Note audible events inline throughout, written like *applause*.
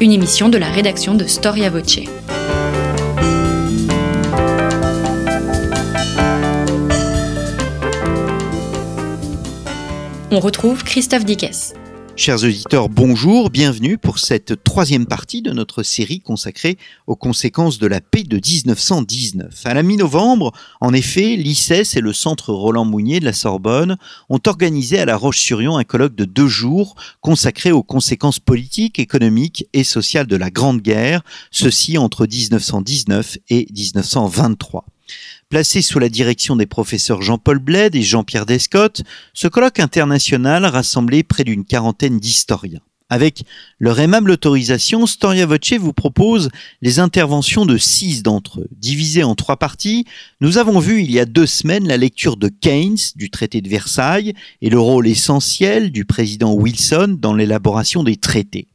une émission de la rédaction de Storia Voce. On retrouve Christophe Dickès. Chers auditeurs, bonjour, bienvenue pour cette troisième partie de notre série consacrée aux conséquences de la paix de 1919. À la mi-novembre, en effet, l'ICES et le Centre Roland Mounier de la Sorbonne ont organisé à La Roche-sur-Yon un colloque de deux jours consacré aux conséquences politiques, économiques et sociales de la Grande Guerre, ceci entre 1919 et 1923. Placé sous la direction des professeurs Jean-Paul Bled et Jean-Pierre Descotte, ce colloque international rassemblait près d'une quarantaine d'historiens. Avec leur aimable autorisation, Storia Voce vous propose les interventions de six d'entre eux. Divisées en trois parties, nous avons vu il y a deux semaines la lecture de Keynes du traité de Versailles et le rôle essentiel du président Wilson dans l'élaboration des traités.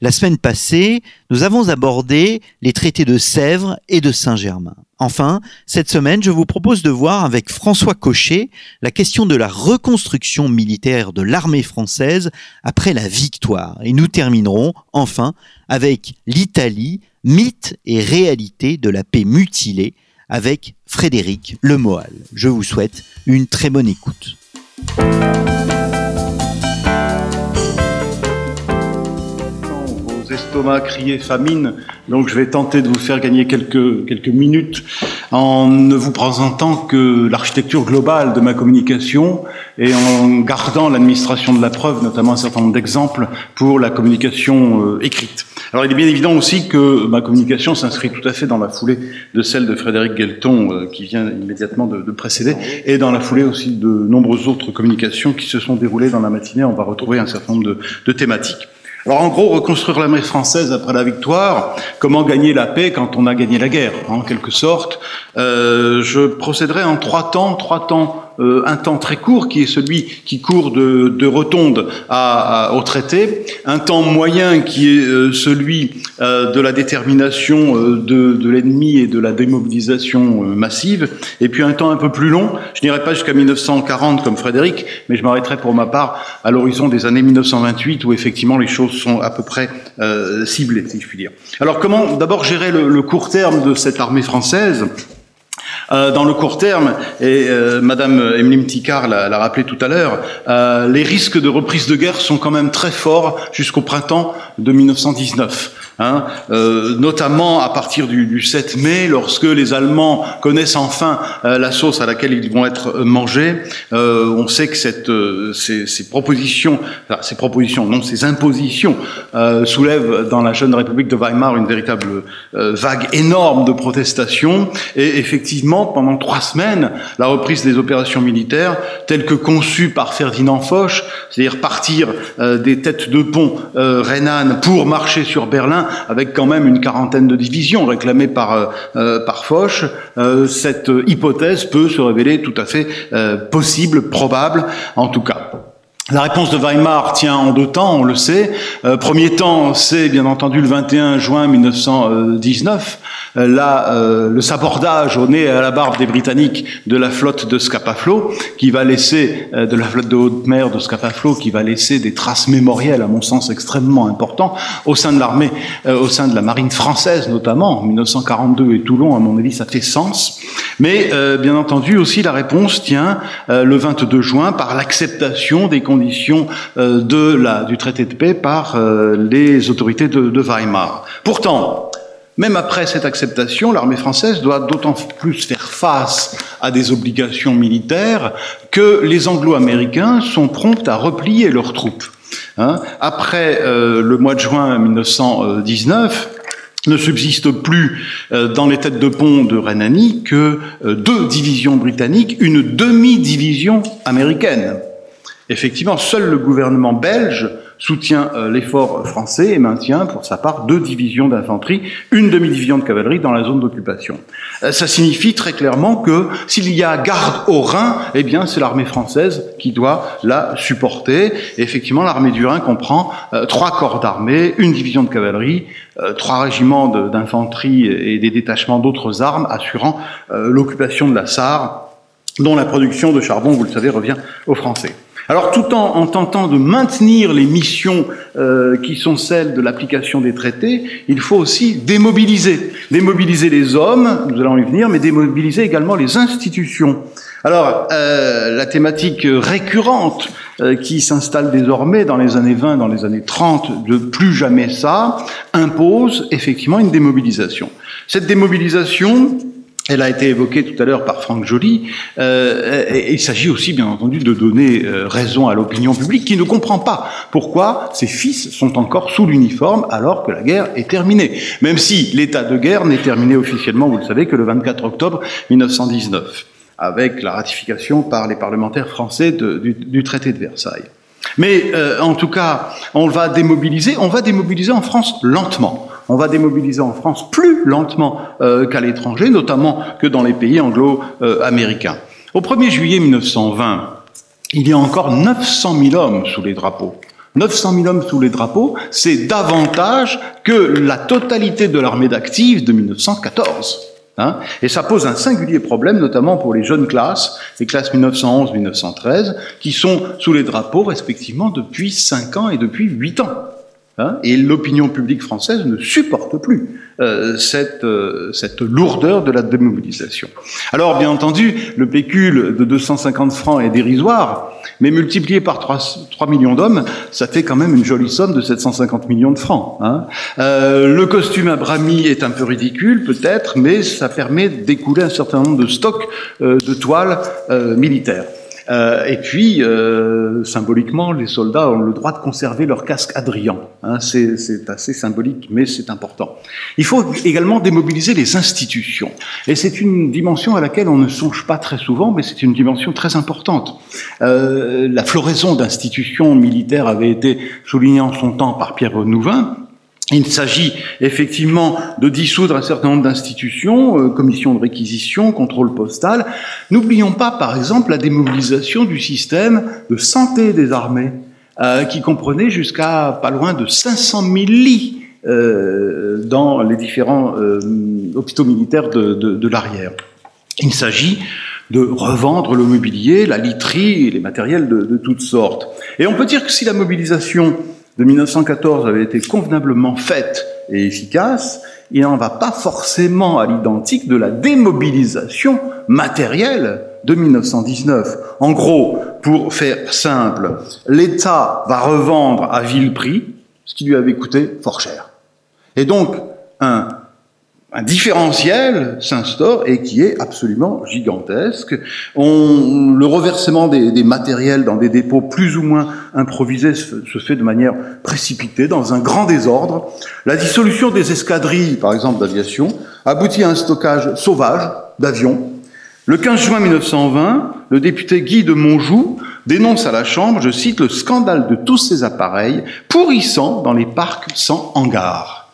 La semaine passée, nous avons abordé les traités de Sèvres et de Saint-Germain. Enfin, cette semaine, je vous propose de voir avec François Cochet la question de la reconstruction militaire de l'armée française après la victoire. Et nous terminerons enfin avec l'Italie, mythe et réalité de la paix mutilée avec Frédéric Lemoal. Je vous souhaite une très bonne écoute. Estomacs crier famine, donc je vais tenter de vous faire gagner quelques, quelques minutes en ne vous présentant que l'architecture globale de ma communication et en gardant l'administration de la preuve, notamment un certain nombre d'exemples pour la communication euh, écrite. Alors il est bien évident aussi que ma communication s'inscrit tout à fait dans la foulée de celle de Frédéric Guelton euh, qui vient immédiatement de, de, précéder et dans la foulée aussi de nombreuses autres communications qui se sont déroulées dans la matinée. On va retrouver un certain nombre de, de thématiques. Alors en gros, reconstruire l'armée française après la victoire, comment gagner la paix quand on a gagné la guerre, en quelque sorte. Euh, je procéderai en trois temps, trois temps euh, un temps très court qui est celui qui court de, de Rotonde à, au traité, un temps moyen qui est euh, celui euh, de la détermination de, de l'ennemi et de la démobilisation massive, et puis un temps un peu plus long, je n'irai pas jusqu'à 1940 comme Frédéric, mais je m'arrêterai pour ma part à l'horizon des années 1928 où effectivement les choses sont à peu près ciblées, si je puis dire. Alors comment d'abord gérer le, le court terme de cette armée française? Euh, dans le court terme, et euh, Madame Emeline Ticard l'a rappelé tout à l'heure, euh, les risques de reprise de guerre sont quand même très forts jusqu'au printemps de 1919. Hein, euh, notamment à partir du, du, 7 mai, lorsque les Allemands connaissent enfin euh, la sauce à laquelle ils vont être euh, mangés. Euh, on sait que cette, euh, ces, ces, propositions, enfin, ces propositions, non, ces impositions soulèvent dans la jeune République de Weimar une véritable vague énorme de protestations. Et effectivement, pendant trois semaines, la reprise des opérations militaires, telles que conçues par Ferdinand Foch, c'est-à-dire partir des têtes de pont rhénanes pour marcher sur Berlin, avec quand même une quarantaine de divisions réclamées par, euh, euh, par Foch, euh, cette hypothèse peut se révéler tout à fait possible, probable en tout cas. La réponse de Weimar tient en deux temps, on le sait. Euh, premier temps, c'est bien entendu le 21 juin 1919, euh, là, euh, le sabordage au nez et à la barbe des Britanniques de la flotte de Scapaflo, qui va laisser, de la flotte de haute mer de Scapaflo, qui va laisser des traces mémorielles, à mon sens, extrêmement importantes, au sein de l'armée, au sein de la marine française notamment, en 1942 et Toulon, à mon avis, ça fait sens. Mais, bien entendu, aussi la réponse tient le 22 juin par l'acceptation des conditions conditions euh, de la, du traité de paix par euh, les autorités de, Weimar. Pourtant, même après cette acceptation, l'armée française doit d'autant plus faire face à des obligations militaires que les Anglo-Américains sont prompts à replier leurs troupes. Hein après euh, le mois de juin 1919, ne subsiste plus dans les têtes de pont de Rhénanie que deux divisions britanniques, une demi-division américaine. Effectivement, seul le gouvernement belge soutient euh, l'effort français et maintient pour sa part deux divisions d'infanterie, une demi-division de cavalerie dans la zone d'occupation. Euh, ça signifie très clairement que s'il y a garde au Rhin, eh bien c'est l'armée française qui doit la supporter. Effectivement, l'armée du Rhin comprend euh, trois corps d'armée, une division de cavalerie, euh, trois régiments d'infanterie et des détachements d'autres armes assurant l'occupation de la Sarre, dont la production de charbon, vous le savez, revient aux Français. Alors tout en, en, tentant de maintenir les missions euh, qui sont celles de l'application des traités, il faut aussi démobiliser. Démobiliser les hommes, nous allons y venir, mais démobiliser également les institutions. Alors euh, la thématique récurrente euh, qui s'installe désormais dans les années 20, dans les années 30, de plus jamais ça, impose effectivement une démobilisation. Cette démobilisation, elle a été évoquée tout à l'heure par Franck Joly. Euh, il s'agit aussi, bien entendu, de donner euh, raison à l'opinion publique qui ne comprend pas pourquoi ses fils sont encore sous l'uniforme alors que la guerre est terminée. Même si l'état de guerre n'est terminé officiellement, vous le savez, que le 24 octobre 1919, avec la ratification par les parlementaires français du, du, traité de Versailles. Mais euh, en tout cas, on va démobiliser. On va démobiliser en France lentement on va démobiliser en France plus lentement euh, qu'à l'étranger, notamment que dans les pays anglo-américains. Au 1er juillet 1920, il y a encore 900 000 hommes sous les drapeaux. 900 000 hommes sous les drapeaux, c'est davantage que la totalité de l'armée d'actifs de 1914. Hein et ça pose un singulier problème, notamment pour les jeunes classes, les classes 1911-1913, qui sont sous les drapeaux respectivement depuis 5 ans et depuis 8 ans. Hein, et l'opinion publique française ne supporte plus euh, cette, euh, cette lourdeur de la démobilisation. Alors, bien entendu, le pécule de 250 francs est dérisoire, mais multiplié par 3, 3 millions d'hommes, ça fait quand même une jolie somme de 750 millions de francs. Hein. Euh, le costume à Brami est un peu ridicule, peut-être, mais ça permet d'écouler un certain nombre de stocks euh, de toiles militaires. Euh, et puis, euh, symboliquement, les soldats ont le droit de conserver leur casque Adrien. Hein, c'est assez symbolique, mais c'est important. Il faut également démobiliser les institutions. Et c'est une dimension à laquelle on ne songe pas très souvent, mais c'est une dimension très importante. Euh, la floraison d'institutions militaires avait été soulignée en son temps par Pierre Renouvin, il s'agit effectivement de dissoudre un certain nombre d'institutions, euh, de réquisition, contrôle postal. N'oublions pas, par exemple, la démobilisation du système de santé des armées, euh, qui comprenait jusqu'à pas loin de 500 000 lits euh, dans les différents euh, hôpitaux militaires de, l'arrière. Il s'agit de revendre le mobilier, la literie les matériels de, de toutes sortes. Et on peut dire que si la mobilisation de 1914 avait été convenablement faite et efficace, il n'en va pas forcément à l'identique de la démobilisation matérielle de 1919. En gros, pour faire simple, l'État va revendre à vil prix ce qui lui avait coûté fort cher. Et donc, un un différentiel s'instaure et qui est absolument gigantesque. Le reversement des, matériels dans des dépôts plus ou moins improvisés se, fait de manière précipitée, dans un grand désordre. La dissolution des escadrilles, par exemple d'aviation, aboutit à un stockage sauvage d'avions. Le 15 juin 1920, le député Guy de Montjoux dénonce à la Chambre, je cite, le scandale de tous ces appareils pourrissant dans les parcs sans hangar.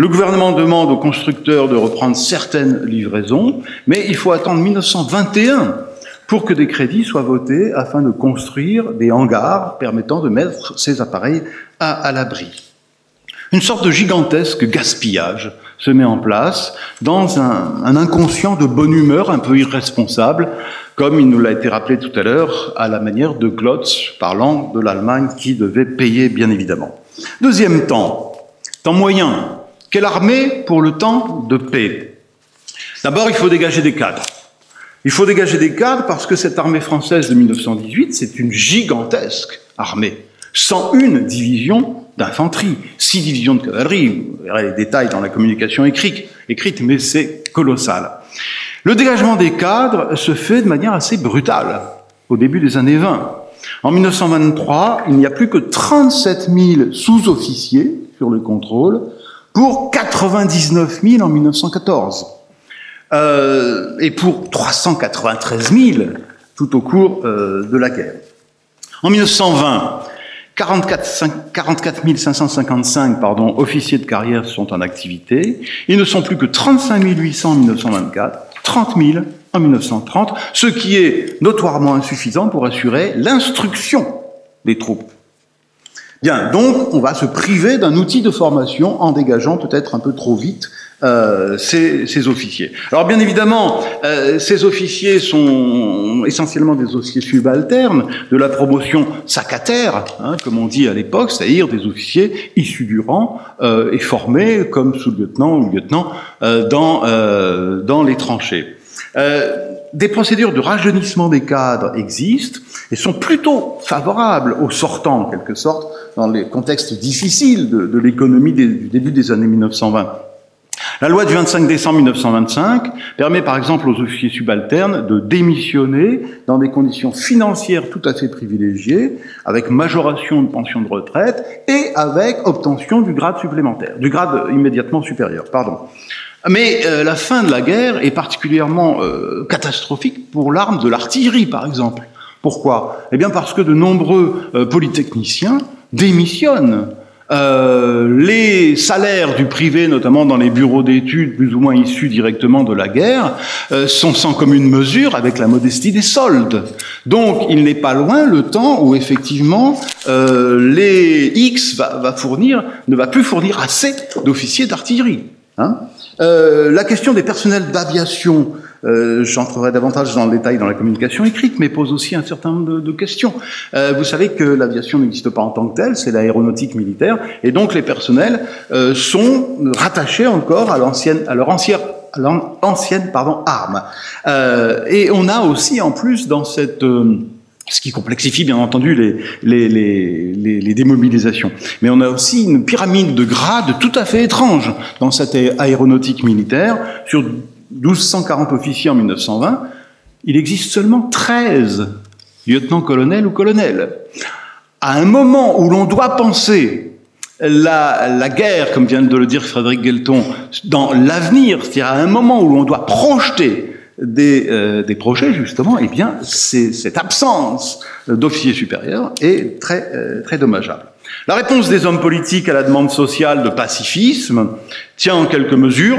Le gouvernement demande aux constructeurs de reprendre certaines livraisons, mais il faut attendre 1921 pour que des crédits soient votés afin de construire des hangars permettant de mettre ces appareils à, l'abri. Une sorte de gigantesque gaspillage se met en place dans un, un, inconscient de bonne humeur un peu irresponsable, comme il nous l'a été rappelé tout à l'heure, à la manière de Glotz parlant de l'Allemagne qui devait payer bien évidemment. Deuxième temps, temps moyen, quelle armée pour le temps de paix? D'abord, il faut dégager des cadres. Il faut dégager des cadres parce que cette armée française de 1918, c'est une gigantesque armée. 101 divisions d'infanterie, 6 divisions de cavalerie. Vous verrez les détails dans la communication écrite, écrite mais c'est colossal. Le dégagement des cadres se fait de manière assez brutale au début des années 20. En 1923, il n'y a plus que 37 000 sous-officiers sur le contrôle pour 99 000 en 1914 euh, et pour 393 000 tout au cours euh, de la guerre. En 1920, 44, 44 555 pardon, officiers de carrière sont en activité. Ils ne sont plus que 35 800 en 1924, 30 000 en 1930, ce qui est notoirement insuffisant pour assurer l'instruction des troupes. Bien, donc on va se priver d'un outil de formation en dégageant peut-être un peu trop vite euh, ces, ces, officiers. Alors bien évidemment, euh, ces officiers sont essentiellement des officiers subalternes de la promotion sacataire, hein, comme on dit à l'époque, c'est-à-dire des officiers issus du rang euh, et formés comme sous-lieutenant ou lieutenant euh, dans, euh, dans les tranchées. Des procédures de rajeunissement des cadres existent et sont plutôt favorables aux sortants, en quelque sorte, dans les contextes difficiles de, l'économie du début des années 1920. La loi du 25 décembre 1925 permet par exemple aux officiers subalternes de démissionner dans des conditions financières tout à fait privilégiées, avec majoration de pension de retraite et avec obtention du grade supplémentaire, du grade immédiatement supérieur, pardon. Mais euh, la fin de la guerre est particulièrement euh, catastrophique pour l'arme de l'artillerie, par exemple. Pourquoi? Eh bien parce que de nombreux euh, polytechniciens démissionnent euh, les salaires du privé, notamment dans les bureaux d'études plus ou moins issus directement de la guerre, euh, sont sans commune mesure avec la modestie des soldes. Donc il n'est pas loin le temps où effectivement euh, les X va, va, fournir, ne va plus fournir assez d'officiers d'artillerie. Hein euh, la question des personnels d'aviation euh, J'entrerai davantage dans le détail dans la communication écrite, mais pose aussi un certain nombre de, de questions. Euh, vous savez que l'aviation n'existe pas en tant que telle, c'est l'aéronautique militaire, et donc les personnels euh, sont rattachés encore à l'ancienne, à leur ancienne ancienne pardon, arme. Euh, et on a aussi en plus dans cette ce qui complexifie bien entendu les, démobilisations. Mais on a aussi une pyramide de grades tout à fait étrange dans cette aéronautique militaire. Sur 1240 officiers en 1920, il existe seulement 13 lieutenants-colonels ou colonels. À un moment où l'on doit penser la, la, guerre, comme vient de le dire Frédéric Guelton, dans l'avenir, c'est-à-dire à un moment où l'on doit projeter des, euh, des, projets, justement, eh bien, cette absence d'officiers supérieurs est très, euh, très dommageable. La réponse des hommes politiques à la demande sociale de pacifisme tient en quelques mesures.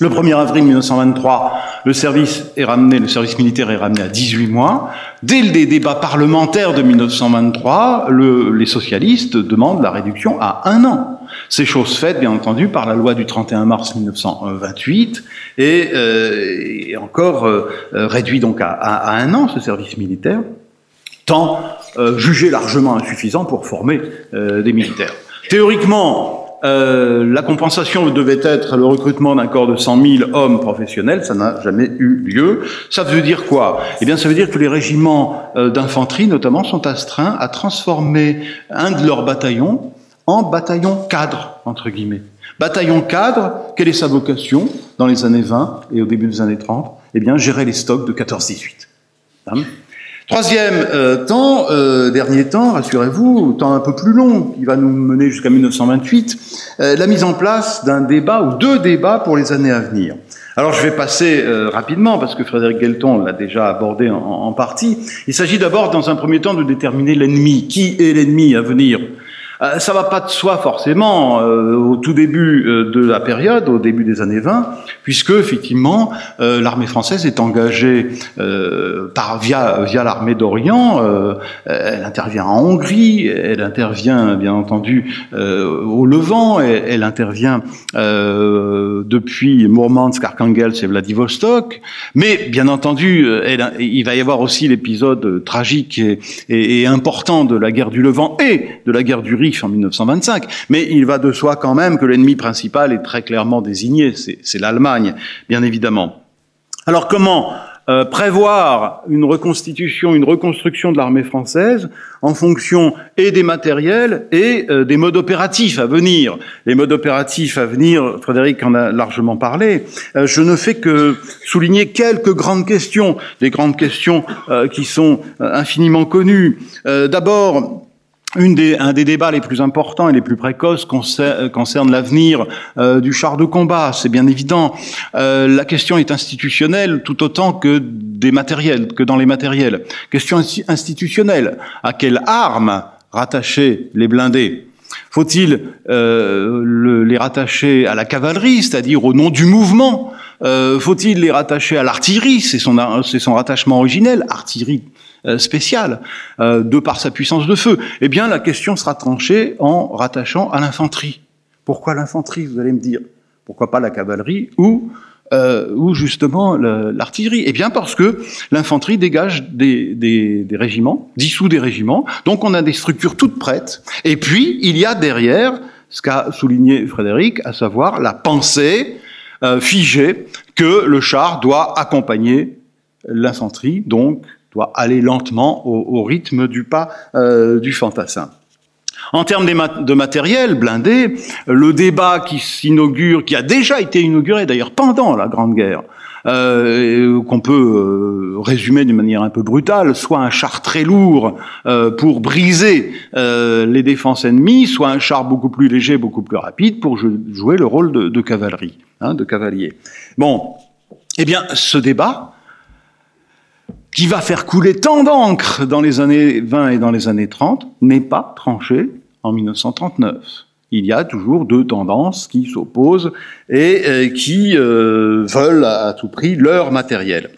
Le 1er avril 1923, le service est ramené, le service militaire est ramené à 18 mois. Dès les débats parlementaires de 1923, le, les socialistes demandent la réduction à un an. C'est chose faite, bien entendu, par la loi du 31 mars 1928 et, euh, et encore euh, réduit donc à, un an ce service militaire, tant euh, jugé largement insuffisant pour former euh, des militaires. Théoriquement, euh, la compensation devait être le recrutement d'un corps de 100 000 hommes professionnels, ça n'a jamais eu lieu. Ça veut dire quoi? Eh bien, ça veut dire que les régiments euh, d'infanterie, notamment, sont astreints à transformer un de leurs bataillons en bataillon cadre, entre guillemets. Bataillon cadre, quelle est sa vocation dans les années 20 et au début des années 30 Eh bien, gérer les stocks de 14-18. Hein? Troisième euh, temps, euh, dernier temps, rassurez-vous, temps un peu plus long, qui va nous mener jusqu'à 1928, euh, la mise en place d'un débat ou deux débats pour les années à venir. Alors je vais passer euh, rapidement parce que Frédéric Guelton l'a déjà abordé en, en partie. Il s'agit d'abord, dans un premier temps, de déterminer l'ennemi. Qui est l'ennemi à venir euh, ça va pas de soi forcément euh, au tout début euh, de la période, au début des années 20, puisque effectivement l'armée française est engagée par via l'armée d'Orient. elle intervient en Hongrie, elle intervient bien entendu au Levant, elle, elle intervient depuis Mourmansk, Arkhangelsk et Vladivostok. Mais bien entendu, il va y avoir aussi l'épisode tragique et important de la guerre du Levant et de la guerre du Rif en 1925, mais il va de soi quand même que l'ennemi principal est très clairement désigné, c'est l'Allemagne, bien évidemment. Alors comment euh, prévoir une reconstitution, une reconstruction de l'armée française en fonction et des matériels et euh, des modes opératifs à venir? Les modes opératifs à venir, Frédéric en a largement parlé. Euh, je ne fais que souligner quelques grandes questions, des grandes questions qui sont infiniment connues. D'abord, un des débats les plus importants et les plus précoces concerne, concerne l'avenir euh, du char de combat. C'est bien évident. Euh, la question est institutionnelle tout autant que des matériels, que dans les matériels. Question institutionnelle. À quelle arme rattacher les blindés? Faut-il euh, le, les rattacher à la cavalerie, c'est-à-dire au nom du mouvement? Euh, Faut-il les rattacher à l'artillerie? C'est son, son rattachement originel, artillerie euh, spéciale euh, de par sa puissance de feu. Eh bien, la question sera tranchée en rattachant à l'infanterie. Pourquoi l'infanterie, vous allez me dire? Pourquoi pas la cavalerie ou euh, ou justement l'artillerie? Eh bien parce que l'infanterie dégage des, des, des, régiments, dissout des régiments, donc on a des structures toutes prêtes, et puis il y a derrière ce qu'a souligné Frédéric, à savoir la pensée euh, figée que le char doit accompagner l'infanterie, donc doit aller lentement au, rythme du pas euh, du fantassin. En termes de matériel blindé, le débat qui s'inaugure, qui a déjà été inauguré d'ailleurs pendant la Grande Guerre, euh, qu'on peut euh, résumer d'une manière un peu brutale, soit un char très lourd euh, pour briser les défenses ennemies, soit un char beaucoup plus léger, beaucoup plus rapide pour jouer le rôle de, de cavalerie, hein, de cavalier. Bon, eh bien, ce débat, qui va faire couler tant d'encre dans les années 20 et dans les années 30, n'est pas tranché en 1939. Il y a toujours deux tendances qui s'opposent et euh, qui euh, veulent à tout prix leur matériel.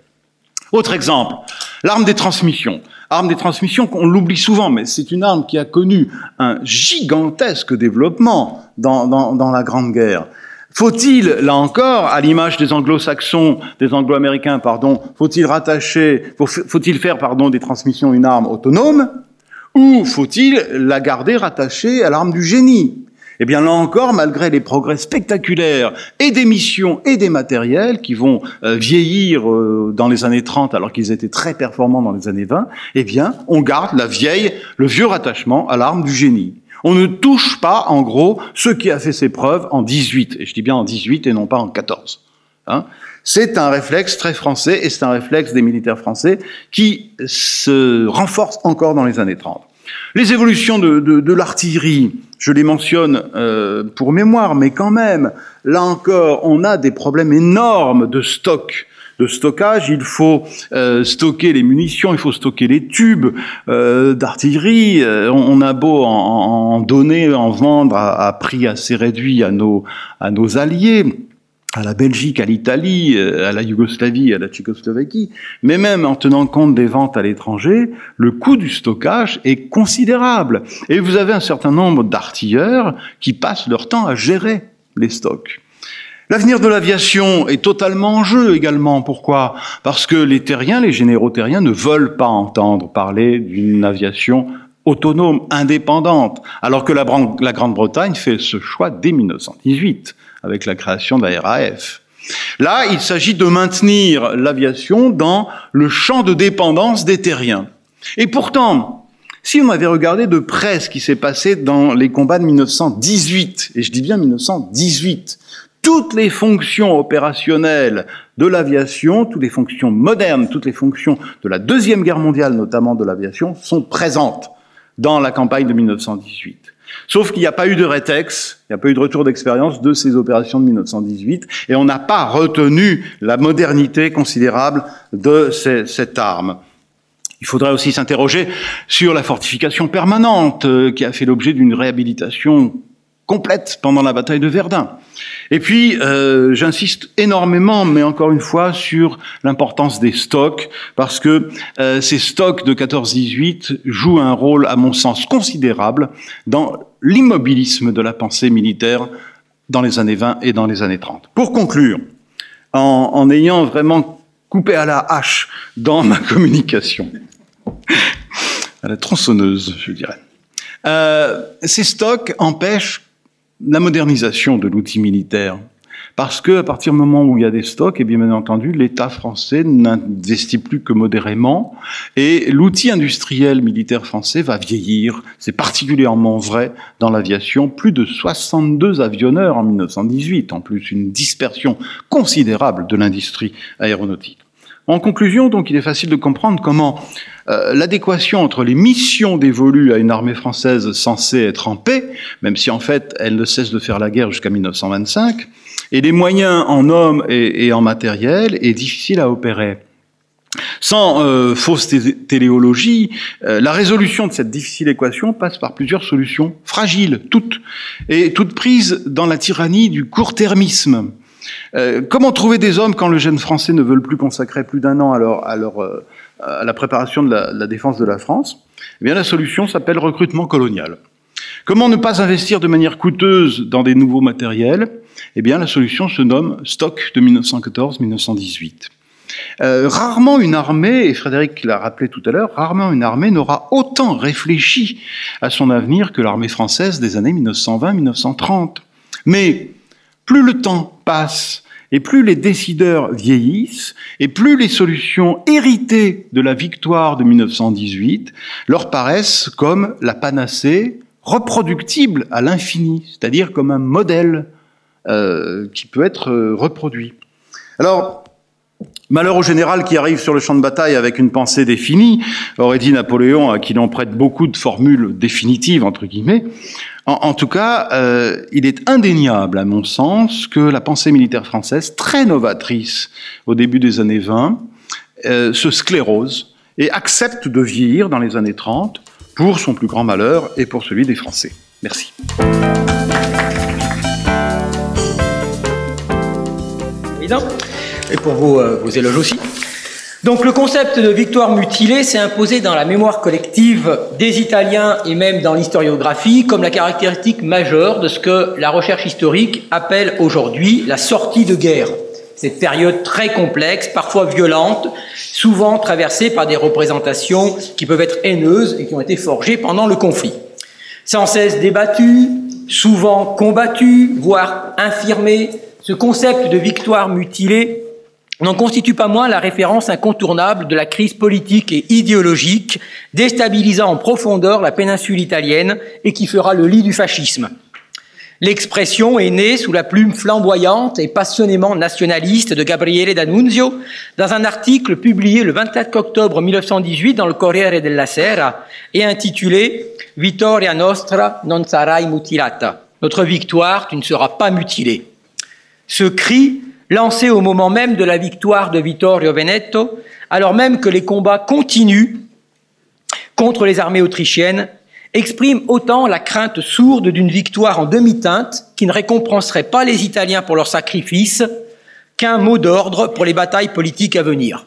Autre exemple, l'arme des transmissions. Arme des transmissions qu'on l'oublie souvent, mais c'est une arme qui a connu un gigantesque développement dans la Grande Guerre. Faut-il, là encore, à l'image des anglo-saxons, des anglo-américains, pardon, faut-il rattacher, faut-il faire, pardon, des transmissions une arme autonome, ou faut-il la garder rattachée à l'arme du génie? Eh bien, là encore, malgré les progrès spectaculaires et des missions et des matériels qui vont euh, vieillir euh, dans les années 30 alors qu'ils étaient très performants dans les années 20, eh bien, on garde la vieille, le vieux rattachement à l'arme du génie. On ne touche pas, en gros, ce qui a fait ses preuves en 18. Et je dis bien en 18 et non pas en 14. Hein c'est un réflexe très français et c'est un réflexe des militaires français qui se renforce encore dans les années 30. Les évolutions de, l'artillerie, je les mentionne euh, pour mémoire, mais quand même, là encore, on a des problèmes énormes de stock stockage, il faut euh, stocker les munitions, il faut stocker les tubes euh, d'artillerie. Euh, on, a beau en, donner, en vendre à, prix assez réduit à nos, alliés à la Belgique, à l'Italie, à la Yougoslavie, à la Tchécoslovaquie, mais même en tenant compte des ventes à l'étranger, le coût du stockage est considérable. Et vous avez un certain nombre d'artilleurs qui passent leur temps à gérer les stocks. L'avenir de l'aviation est totalement en jeu également. Pourquoi? Parce que les terriens, les généraux terriens ne veulent pas entendre parler d'une aviation autonome, indépendante, alors que la, Grande-Bretagne fait ce choix dès 1918 avec la création de la RAF. Là, il s'agit de maintenir l'aviation dans le champ de dépendance des terriens. Et pourtant, si on avait regardé de près ce qui s'est passé dans les combats de 1918, et je dis bien 1918, toutes les fonctions opérationnelles de l'aviation, toutes les fonctions modernes, toutes les fonctions de la Deuxième Guerre mondiale, notamment de l'aviation, sont présentes dans la campagne de 1918. Sauf qu'il n'y a pas eu de rétex, il n'y a pas eu de retour d'expérience de ces opérations de 1918, et on n'a pas retenu la modernité considérable de cette arme. Il faudrait aussi s'interroger sur la fortification permanente euh, qui a fait l'objet d'une réhabilitation complète pendant la bataille de Verdun. Et puis, euh, j'insiste énormément, mais encore une fois, sur l'importance des stocks, parce que euh, ces stocks de 14-18 jouent un rôle, à mon sens, considérable dans l'immobilisme de la pensée militaire dans les années 20 et dans les années 30. Pour conclure, en, ayant vraiment coupé à la hache dans ma communication, à la tronçonneuse, je dirais, euh, ces stocks empêchent la modernisation de l'outil militaire. Parce que à partir du moment où il y a des stocks, et bien, bien entendu, l'État français n'investit plus que modérément, et l'outil industriel militaire français va vieillir. C'est particulièrement vrai dans l'aviation. Plus de 62 avionneurs en 1918, en plus une dispersion considérable de l'industrie aéronautique. En conclusion, donc, il est facile de comprendre comment euh, l'adéquation entre les missions dévolues à une armée française censée être en paix, même si en fait elle ne cesse de faire la guerre jusqu'à 1925, et les moyens en hommes et, en matériel est difficile à opérer. Sans euh, fausse téléologie, euh, la résolution de cette difficile équation passe par plusieurs solutions fragiles, toutes, et toutes prises dans la tyrannie du court-termisme. Euh, comment trouver des hommes quand le jeune français ne veut plus consacrer plus d'un an à leur, à euh, la préparation de la, la défense de la France, eh bien la solution s'appelle recrutement colonial. Comment ne pas investir de manière coûteuse dans des nouveaux matériels? Eh bien, la solution se nomme stock de 1914-1918. Euh, rarement une armée, et Frédéric l'a rappelé tout à l'heure, rarement une armée n'aura autant réfléchi à son avenir que l'armée française des années 1920-1930. Mais plus le temps passe, et plus les décideurs vieillissent, et plus les solutions héritées de la victoire de 1918 leur paraissent comme la panacée reproductible à l'infini, c'est-à-dire comme un modèle euh, qui peut être euh, reproduit. Alors, malheur au général qui arrive sur le champ de bataille avec une pensée définie, aurait dit Napoléon, à qui l'on prête beaucoup de formules définitives, entre guillemets. En, tout cas, euh, il est indéniable, à mon sens, que la pensée militaire française, très novatrice au début des années 20, se sclérose et accepte de vieillir dans les années 30 pour son plus grand malheur et pour celui des Français. Merci. Et pour vos, euh, vos éloges aussi. Donc le concept de victoire mutilée s'est imposé dans la mémoire collective des Italiens et même dans l'historiographie comme la caractéristique majeure de ce que la recherche historique appelle aujourd'hui la sortie de guerre. Cette période très complexe, parfois violente, souvent traversée par des représentations qui peuvent être haineuses et qui ont été forgées pendant le conflit. Sans cesse débattues, souvent combattues, voire infirmées, ce concept de victoire mutilée n'en constitue pas moins la référence incontournable de la crise politique et idéologique déstabilisant en profondeur la péninsule italienne et qui fera le lit du fascisme. L'expression est née sous la plume flamboyante et passionnément nationaliste de Gabriele D'Annunzio dans un article publié le 24 octobre 1918 dans le Corriere della Sera et intitulé Vittoria nostra non sarai mutilata. Notre victoire, tu ne seras pas mutilée. Ce cri, lancé au moment même de la victoire de Vittorio Veneto, alors même que les combats continuent contre les armées autrichiennes, exprime autant la crainte sourde d'une victoire en demi-teinte qui ne récompenserait pas les Italiens pour leur sacrifice qu'un mot d'ordre pour les batailles politiques à venir.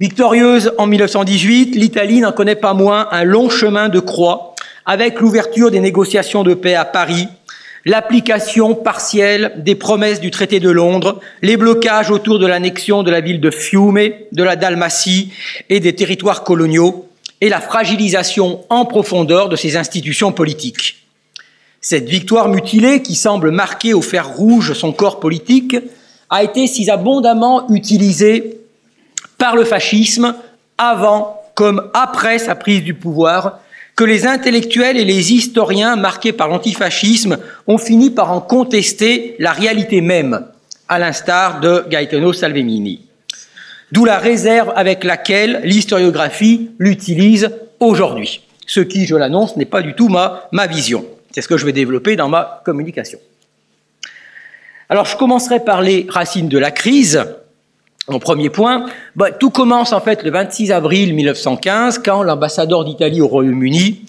Victorieuse en 1918, l'Italie n'en connaît pas moins un long chemin de croix avec l'ouverture des négociations de paix à Paris, l'application partielle des promesses du traité de Londres, les blocages autour de l'annexion de la ville de Fiume, de la Dalmatie et des territoires coloniaux, et la fragilisation en profondeur de ces institutions politiques. Cette victoire mutilée, qui semble marquer au fer rouge son corps politique, a été si abondamment utilisée par le fascisme avant comme après sa prise du pouvoir que les intellectuels et les historiens marqués par l'antifascisme ont fini par en contester la réalité même, à l'instar de Gaetano Salvemini. D'où la réserve avec laquelle l'historiographie l'utilise aujourd'hui. Ce qui, je l'annonce, n'est pas du tout ma, ma vision. C'est ce que je vais développer dans ma communication. Alors, je commencerai par les racines de la crise. Mon premier point, bah, tout commence en fait le 26 avril 1915 quand l'ambassadeur d'Italie au Royaume-Uni,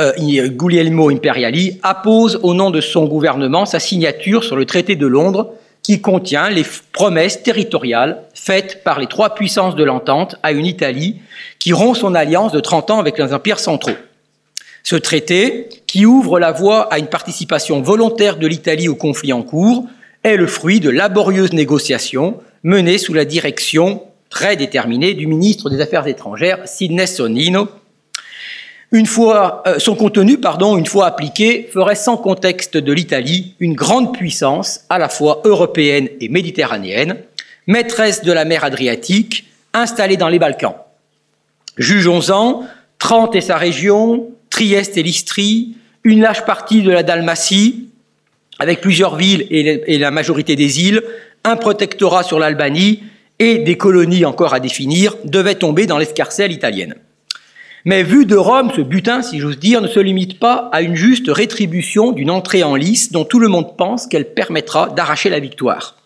euh, Guglielmo Imperiali, appose au nom de son gouvernement sa signature sur le traité de Londres qui contient les promesses territoriales faites par les trois puissances de l'entente à une Italie qui rompt son alliance de 30 ans avec les empires centraux. Ce traité, qui ouvre la voie à une participation volontaire de l'Italie au conflit en cours, est le fruit de laborieuses négociations menées sous la direction très déterminée du ministre des Affaires étrangères, Sidney Sonino, une fois, euh, son contenu, pardon, une fois appliqué, ferait sans contexte de l'Italie une grande puissance à la fois européenne et méditerranéenne, maîtresse de la mer Adriatique, installée dans les Balkans. Jugeons-en, Trente et sa région, Trieste et l'Istrie, une large partie de la Dalmatie, avec plusieurs villes et la majorité des îles, un protectorat sur l'Albanie et des colonies encore à définir, devaient tomber dans l'escarcelle italienne. Mais vu de Rome, ce butin, si j'ose dire, ne se limite pas à une juste rétribution d'une entrée en lice dont tout le monde pense qu'elle permettra d'arracher la victoire.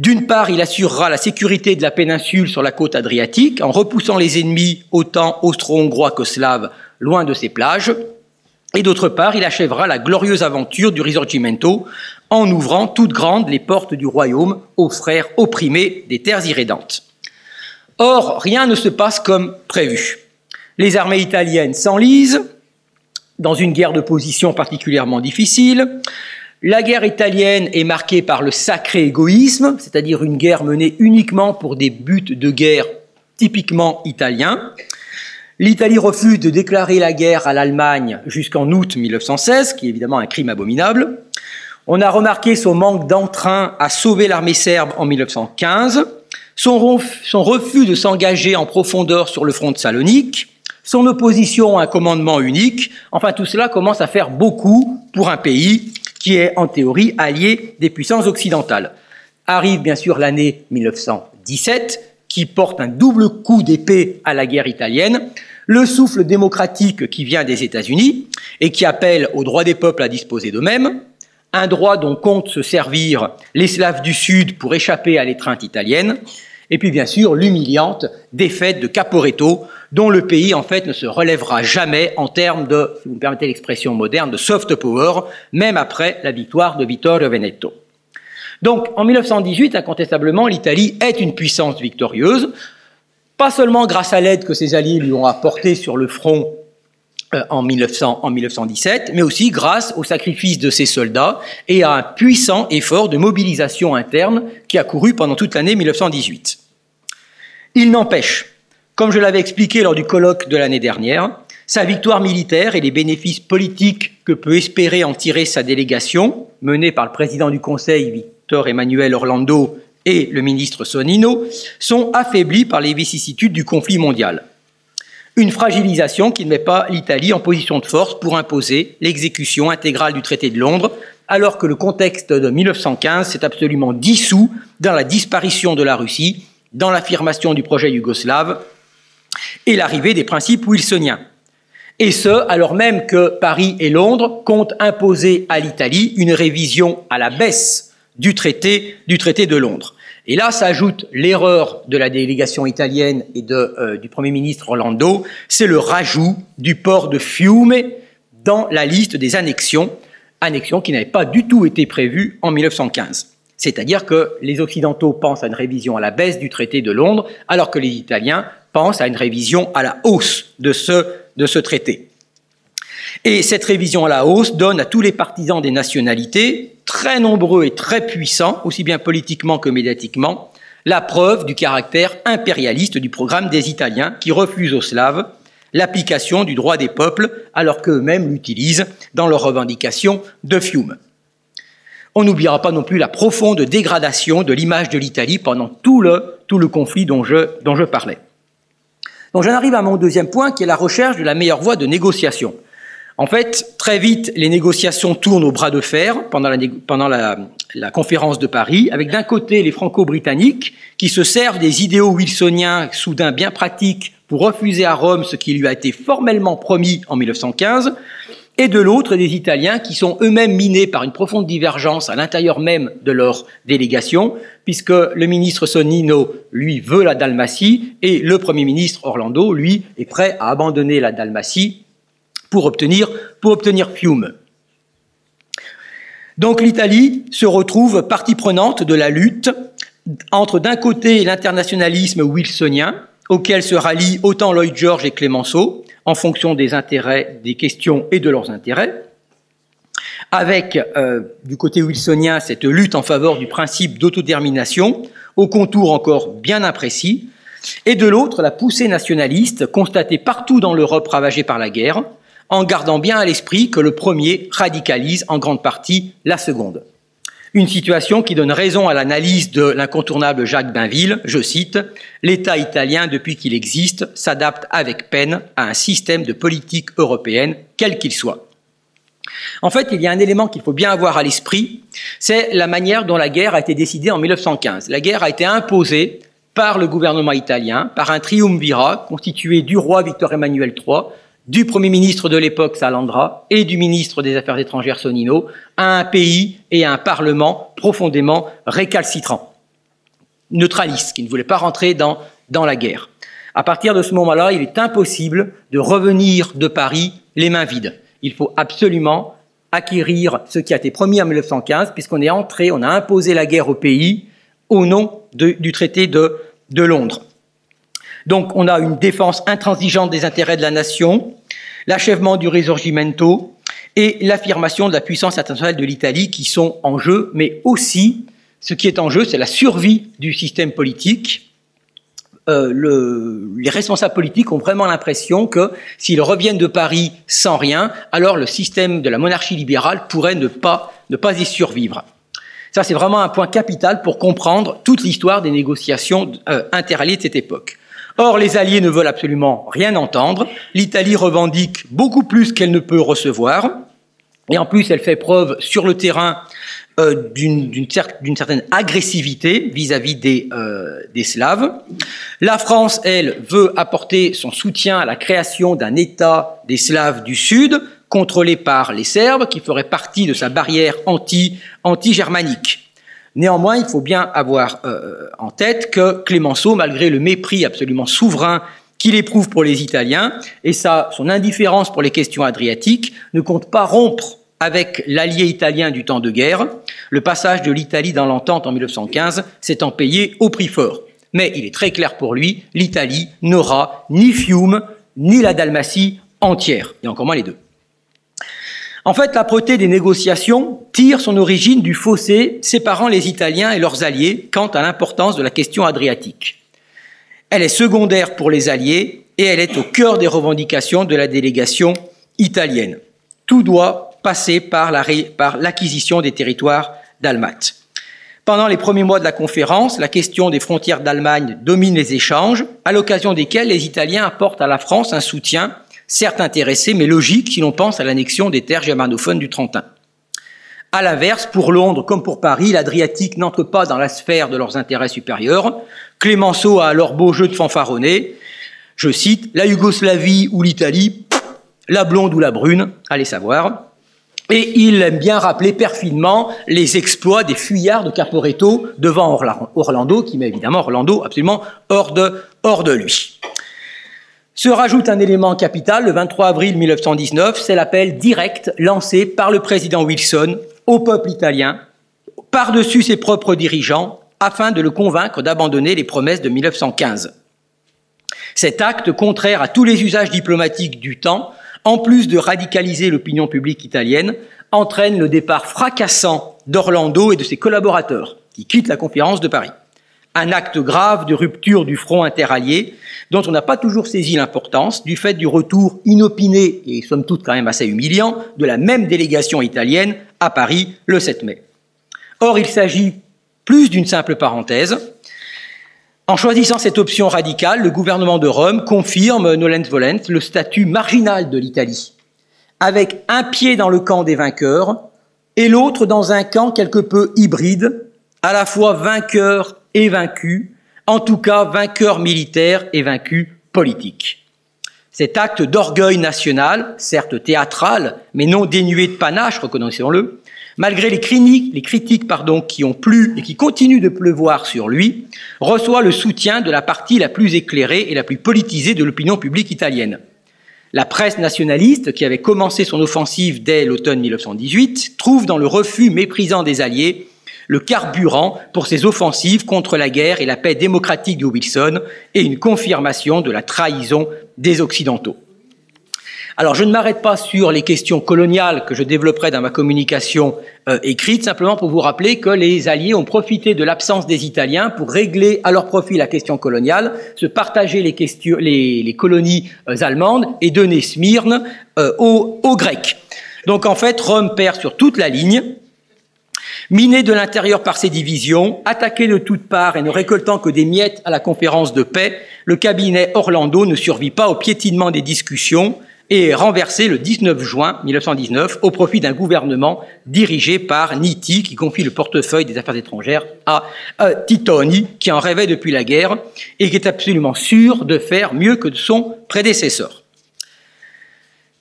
D'une part, il assurera la sécurité de la péninsule sur la côte adriatique en repoussant les ennemis autant austro-hongrois que slaves loin de ses plages. Et d'autre part, il achèvera la glorieuse aventure du Risorgimento en ouvrant toutes grandes les portes du royaume aux frères opprimés des terres irrédentes. Or, rien ne se passe comme prévu. Les armées italiennes s'enlisent dans une guerre de position particulièrement difficile. La guerre italienne est marquée par le sacré égoïsme, c'est-à-dire une guerre menée uniquement pour des buts de guerre typiquement italiens. L'Italie refuse de déclarer la guerre à l'Allemagne jusqu'en août 1916, qui est évidemment un crime abominable. On a remarqué son manque d'entrain à sauver l'armée serbe en 1915, son, refus de s'engager en profondeur sur le front de Salonique, son opposition à un commandement unique, enfin tout cela commence à faire beaucoup pour un pays qui est en théorie allié des puissances occidentales. Arrive bien sûr l'année 1917 qui porte un double coup d'épée à la guerre italienne, le souffle démocratique qui vient des États-Unis et qui appelle au droit des peuples à disposer d'eux-mêmes, un droit dont comptent se servir les Slaves du Sud pour échapper à l'étreinte italienne, et puis bien sûr l'humiliante défaite de Caporetto, dont le pays en fait ne se relèvera jamais en termes de, si vous me permettez l'expression moderne, de soft power, même après la victoire de Vittorio Veneto. Donc en 1918, incontestablement, l'Italie est une puissance victorieuse, pas seulement grâce à l'aide que ses alliés lui ont apportée sur le front en, 1900, en 1917, mais aussi grâce au sacrifice de ses soldats et à un puissant effort de mobilisation interne qui a couru pendant toute l'année 1918. Il n'empêche, comme je l'avais expliqué lors du colloque de l'année dernière, sa victoire militaire et les bénéfices politiques que peut espérer en tirer sa délégation, menée par le président du Conseil, Emmanuel Orlando et le ministre Sonino, sont affaiblis par les vicissitudes du conflit mondial. Une fragilisation qui ne met pas l'Italie en position de force pour imposer l'exécution intégrale du traité de Londres, alors que le contexte de 1915 s'est absolument dissous dans la disparition de la Russie, dans l'affirmation du projet yougoslave et l'arrivée des principes wilsoniens. Et ce, alors même que Paris et Londres comptent imposer à l'Italie une révision à la baisse du traité, du traité de Londres. Et là s'ajoute l'erreur de la délégation italienne et euh, du Premier ministre Orlando, c'est le rajout du port de Fiume dans la liste des annexions, annexions qui n'avaient pas du tout été prévues en 1915. C'est-à-dire que les Occidentaux pensent à une révision à la baisse du traité de Londres, alors que les Italiens pensent à une révision à la hausse de ce, de ce traité. Et cette révision à la hausse donne à tous les partisans des nationalités, très nombreux et très puissants, aussi bien politiquement que médiatiquement, la preuve du caractère impérialiste du programme des Italiens qui refusent aux Slaves l'application du droit des peuples alors qu'eux-mêmes l'utilisent dans leurs revendications de Fiume. On n'oubliera pas non plus la profonde dégradation de l'image de l'Italie pendant tout le, tout le conflit dont je, dont je parlais. Donc j'en arrive à mon deuxième point qui est la recherche de la meilleure voie de négociation. En fait, très vite, les négociations tournent au bras de fer pendant la, conférence de Paris, avec d'un côté les franco-britanniques qui se servent des idéaux wilsoniens soudain bien pratiques pour refuser à Rome ce qui lui a été formellement promis en 1915, et de l'autre des Italiens qui sont eux-mêmes minés par une profonde divergence à l'intérieur même de leur délégation, puisque le ministre Sonnino, lui, veut la Dalmatie, et le Premier ministre Orlando, lui, est prêt à abandonner la Dalmatie pour obtenir, pour obtenir Fiume. Donc l'Italie se retrouve partie prenante de la lutte entre d'un côté l'internationalisme wilsonien, auquel se rallient autant Lloyd George et Clemenceau, en fonction des intérêts, des questions et de leurs intérêts, avec euh, du côté wilsonien cette lutte en faveur du principe d'autodétermination, au contour encore bien imprécis, et de l'autre la poussée nationaliste constatée partout dans l'Europe ravagée par la guerre, en gardant bien à l'esprit que le premier radicalise en grande partie la seconde. Une situation qui donne raison à l'analyse de l'incontournable Jacques Bainville, je cite, L'État italien, depuis qu'il existe, s'adapte avec peine à un système de politique européenne, quel qu'il soit. En fait, il y a un élément qu'il faut bien avoir à l'esprit, c'est la manière dont la guerre a été décidée en 1915. La guerre a été imposée par le gouvernement italien, par un triumvirat constitué du roi Victor Emmanuel III, du Premier ministre de l'époque Salandra et du ministre des Affaires étrangères Sonino à un pays et à un Parlement profondément récalcitrants, neutralistes, qui ne voulaient pas rentrer dans, la guerre. À partir de ce moment-là, il est impossible de revenir de Paris les mains vides. Il faut absolument acquérir ce qui a été promis en 1915, puisqu'on est entré, on a imposé la guerre au pays au nom du traité de Londres. Donc on a une défense intransigeante des intérêts de la nation, l'achèvement du Risorgimento et l'affirmation de la puissance internationale de l'Italie qui sont en jeu, mais aussi ce qui est en jeu, c'est la survie du système politique. Euh, le, les responsables politiques ont vraiment l'impression que s'ils reviennent de Paris sans rien, alors le système de la monarchie libérale pourrait ne pas, ne pas y survivre. Ça, c'est vraiment un point capital pour comprendre toute l'histoire des négociations euh, interalliées de cette époque. Or, les Alliés ne veulent absolument rien entendre. L'Italie revendique beaucoup plus qu'elle ne peut recevoir. Et en plus, elle fait preuve sur le terrain euh, d'une certaine agressivité vis-à-vis des, euh, des Slaves. La France, elle, veut apporter son soutien à la création d'un État des Slaves du Sud, contrôlé par les Serbes, qui ferait partie de sa barrière anti, anti-germanique. Néanmoins, il faut bien avoir euh, en tête que Clémenceau, malgré le mépris absolument souverain qu'il éprouve pour les Italiens et sa, son indifférence pour les questions adriatiques, ne compte pas rompre avec l'allié italien du temps de guerre. Le passage de l'Italie dans l'entente en 1915 s'étant payé au prix fort. Mais il est très clair pour lui, l'Italie n'aura ni Fiume, ni la Dalmatie entière, et encore moins les deux. En fait, l'âpreté des négociations tire son origine du fossé séparant les Italiens et leurs alliés quant à l'importance de la question adriatique. Elle est secondaire pour les alliés et elle est au cœur des revendications de la délégation italienne. Tout doit passer par l'acquisition des territoires d'Almat. Pendant les premiers mois de la conférence, la question des frontières d'Allemagne domine les échanges, à l'occasion desquels les Italiens apportent à la France un soutien certes intéressé, mais logique si l'on pense à l'annexion des terres germanophones du Trentin. À l'inverse, pour Londres comme pour Paris, l'Adriatique n'entre pas dans la sphère de leurs intérêts supérieurs. Clémenceau a alors beau jeu de fanfaronner. Je cite, la Yougoslavie ou l'Italie, la blonde ou la brune, allez savoir. Et il aime bien rappeler perfidement les exploits des fuyards de Caporetto devant Orlando, qui met évidemment Orlando absolument hors de lui. Se rajoute un élément capital, le 23 avril 1919, c'est l'appel direct lancé par le président Wilson au peuple italien, par-dessus ses propres dirigeants, afin de le convaincre d'abandonner les promesses de 1915. Cet acte, contraire à tous les usages diplomatiques du temps, en plus de radicaliser l'opinion publique italienne, entraîne le départ fracassant d'Orlando et de ses collaborateurs, qui quittent la conférence de Paris un acte grave de rupture du front interallié dont on n'a pas toujours saisi l'importance du fait du retour inopiné et somme toute quand même assez humiliant de la même délégation italienne à Paris le 7 mai. Or, il s'agit plus d'une simple parenthèse. En choisissant cette option radicale, le gouvernement de Rome confirme, nolens volent, le statut marginal de l'Italie, avec un pied dans le camp des vainqueurs et l'autre dans un camp quelque peu hybride, à la fois vainqueur et vaincu, en tout cas vainqueur militaire et vaincu politique. Cet acte d'orgueil national, certes théâtral, mais non dénué de panache, reconnaissons-le, malgré les critiques, les critiques pardon, qui ont plu et qui continuent de pleuvoir sur lui, reçoit le soutien de la partie la plus éclairée et la plus politisée de l'opinion publique italienne. La presse nationaliste, qui avait commencé son offensive dès l'automne 1918, trouve dans le refus méprisant des Alliés le carburant pour ses offensives contre la guerre et la paix démocratique de Wilson et une confirmation de la trahison des Occidentaux. Alors je ne m'arrête pas sur les questions coloniales que je développerai dans ma communication euh, écrite, simplement pour vous rappeler que les Alliés ont profité de l'absence des Italiens pour régler à leur profit la question coloniale, se partager les, colonies euh, allemandes et donner Smyrne euh, aux, aux Grecs. Donc en fait, Rome perd sur toute la ligne, Miné de l'intérieur par ses divisions, attaqué de toutes parts et ne récoltant que des miettes à la conférence de paix, le cabinet Orlando ne survit pas au piétinement des discussions et est renversé le 19 juin 1919 au profit d'un gouvernement dirigé par Nitti qui confie le portefeuille des affaires étrangères à, Titoni qui en rêvait depuis la guerre et qui est absolument sûr de faire mieux que son prédécesseur.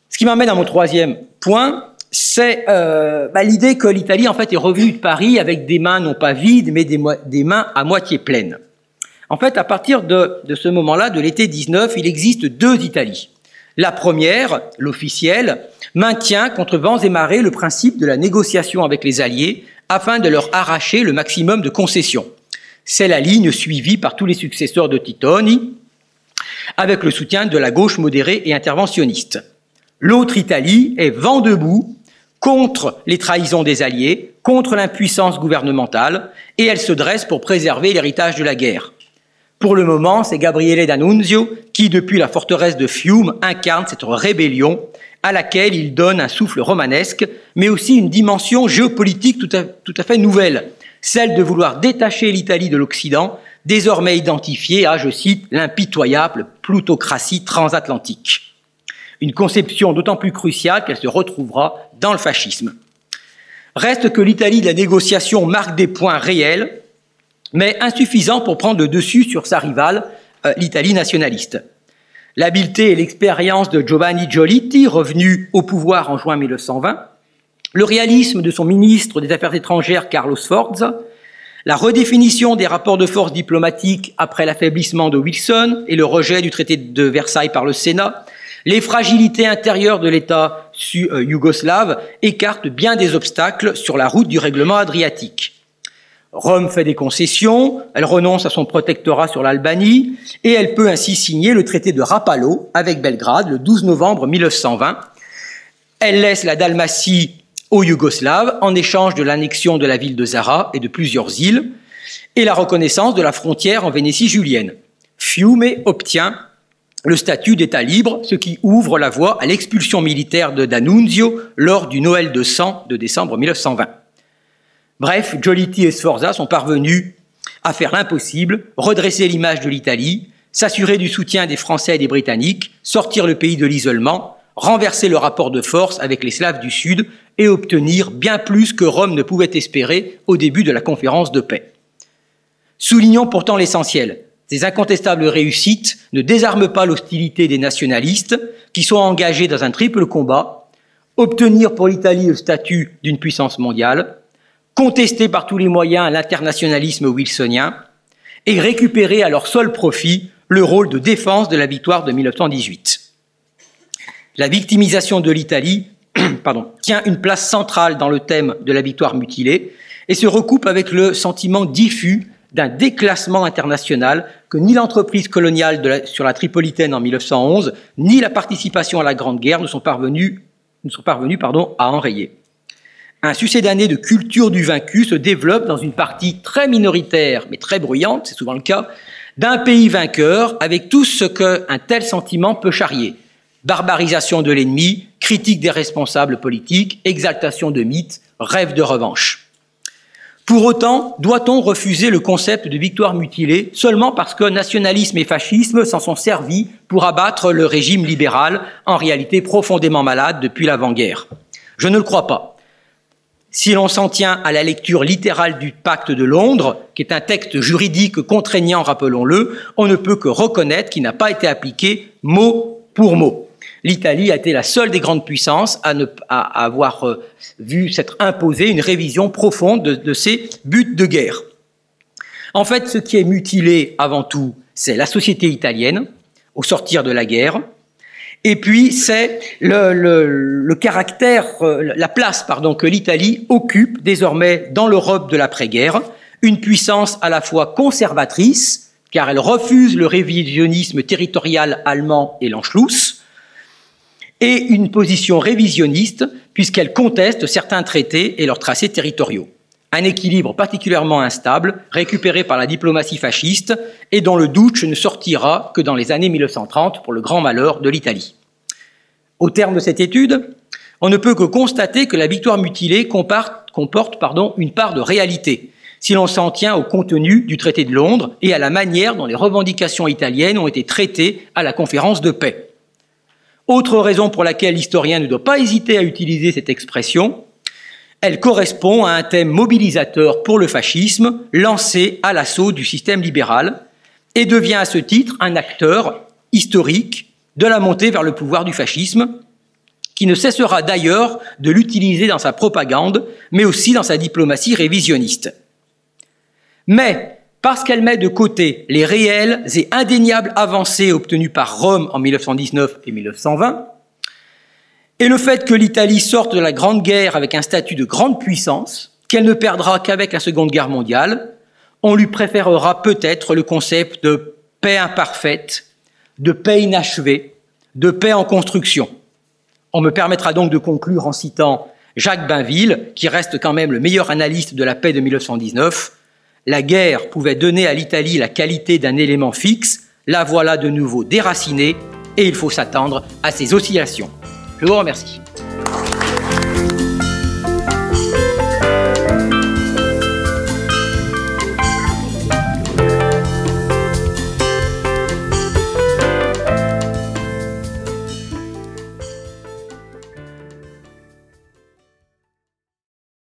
Ce qui m'amène à mon troisième point, c'est euh, bah, l'idée que l'Italie en fait est revenue de Paris avec des mains non pas vides, mais des, mains à moitié pleines. En fait, à partir de, de ce moment-là, de l'été 19, il existe deux Italies. La première, l'officielle, maintient contre vents et marées le principe de la négociation avec les Alliés afin de leur arracher le maximum de concessions. C'est la ligne suivie par tous les successeurs de Titoni, avec le soutien de la gauche modérée et interventionniste. L'autre Italie est vent debout contre les trahisons des Alliés, contre l'impuissance gouvernementale, et elle se dresse pour préserver l'héritage de la guerre. Pour le moment, c'est Gabriele D'Annunzio qui, depuis la forteresse de Fiume, incarne cette rébellion à laquelle il donne un souffle romanesque, mais aussi une dimension géopolitique tout à, fait nouvelle, celle de vouloir détacher l'Italie de l'Occident, désormais identifiée à, je cite, l'impitoyable plutocratie transatlantique. Une conception d'autant plus cruciale qu'elle se retrouvera dans le fascisme. Reste que l'Italie de la négociation marque des points réels, mais insuffisants pour prendre le dessus sur sa rivale, euh, l'Italie nationaliste. L'habileté et l'expérience de Giovanni Giolitti, revenu au pouvoir en juin 1920, le réalisme de son ministre des Affaires étrangères Carlos Forza, la redéfinition des rapports de force diplomatiques après l'affaiblissement de Wilson et le rejet du traité de Versailles par le Sénat, les fragilités intérieures de l'État euh, yougoslave écartent bien des obstacles sur la route du règlement adriatique. Rome fait des concessions, elle renonce à son protectorat sur l'Albanie et elle peut ainsi signer le traité de Rapallo avec Belgrade le 12 novembre 1920. Elle laisse la Dalmatie aux Yougoslaves en échange de l'annexion de la ville de Zara et de plusieurs îles et la reconnaissance de la frontière en Vénétie julienne. Fiume obtient le statut d'État libre, ce qui ouvre la voie à l'expulsion militaire de D'Annunzio lors du Noël de sang de décembre 1920. Bref, Giolitti et Sforza sont parvenus à faire l'impossible, redresser l'image de l'Italie, s'assurer du soutien des Français et des Britanniques, sortir le pays de l'isolement, renverser le rapport de force avec les Slaves du Sud et obtenir bien plus que Rome ne pouvait espérer au début de la conférence de paix. Soulignons pourtant l'essentiel. Ces incontestables réussites ne désarment pas l'hostilité des nationalistes qui sont engagés dans un triple combat, obtenir pour l'Italie le statut d'une puissance mondiale, contester par tous les moyens l'internationalisme wilsonien et récupérer à leur seul profit le rôle de défense de la victoire de 1918. La victimisation de l'Italie *clears throat* tient une place centrale dans le thème de la victoire mutilée et se recoupe avec le sentiment diffus d'un déclassement international que ni l'entreprise coloniale sur la Tripolitaine en 1911, ni la participation à la Grande Guerre ne sont parvenus, à enrayer. Un succédané de culture du vaincu se développe dans une partie très minoritaire, mais très bruyante, c'est souvent le cas, d'un pays vainqueur, avec tout ce qu'un tel sentiment peut charrier. Barbarisation de l'ennemi, critique des responsables politiques, exaltation de mythes, rêve de revanche. Pour autant, doit-on refuser le concept de victoire mutilée seulement parce que nationalisme et fascisme s'en sont servis pour abattre le régime libéral, en réalité profondément malade depuis l'avant-guerre? Je ne le crois pas. Si l'on s'en tient à la lecture littérale du pacte de Londres, qui est un texte juridique contraignant, rappelons-le, on ne peut que reconnaître qu'il n'a pas été appliqué mot pour mot l'Italie a été la seule des grandes puissances à, ne, à avoir euh, vu s'être imposée une révision profonde de, ses buts de guerre. En fait, ce qui est mutilé avant tout, c'est la société italienne au sortir de la guerre, et puis c'est le, caractère, euh, la place pardon, que l'Italie occupe désormais dans l'Europe de l'après-guerre, une puissance à la fois conservatrice, car elle refuse le révisionnisme territorial allemand et l'Anschluss, et une position révisionniste puisqu'elle conteste certains traités et leurs tracés territoriaux. Un équilibre particulièrement instable, récupéré par la diplomatie fasciste et dont le doute ne sortira que dans les années 1930 pour le grand malheur de l'Italie. Au terme de cette étude, on ne peut que constater que la victoire mutilée comporte une part de réalité, si l'on s'en tient au contenu du traité de Londres et à la manière dont les revendications italiennes ont été traitées à la conférence de paix. Autre raison pour laquelle l'historien ne doit pas hésiter à utiliser cette expression, elle correspond à un thème mobilisateur pour le fascisme lancé à l'assaut du système libéral et devient à ce titre un acteur historique de la montée vers le pouvoir du fascisme, qui ne cessera d'ailleurs de l'utiliser dans sa propagande, mais aussi dans sa diplomatie révisionniste. Mais parce qu'elle met de côté les réelles et indéniables avancées obtenues par Rome en 1919 et 1920, et le fait que l'Italie sorte de la Grande Guerre avec un statut de grande puissance, qu'elle ne perdra qu'avec la Seconde Guerre mondiale, on lui préférera peut-être le concept de paix imparfaite, de paix inachevée, de paix en construction. On me permettra donc de conclure en citant Jacques Bainville, qui reste quand même le meilleur analyste de la paix de 1919. La guerre pouvait donner à l'Italie la qualité d'un élément fixe, la voilà de nouveau déracinée, et il faut s'attendre à ses oscillations. Je vous remercie.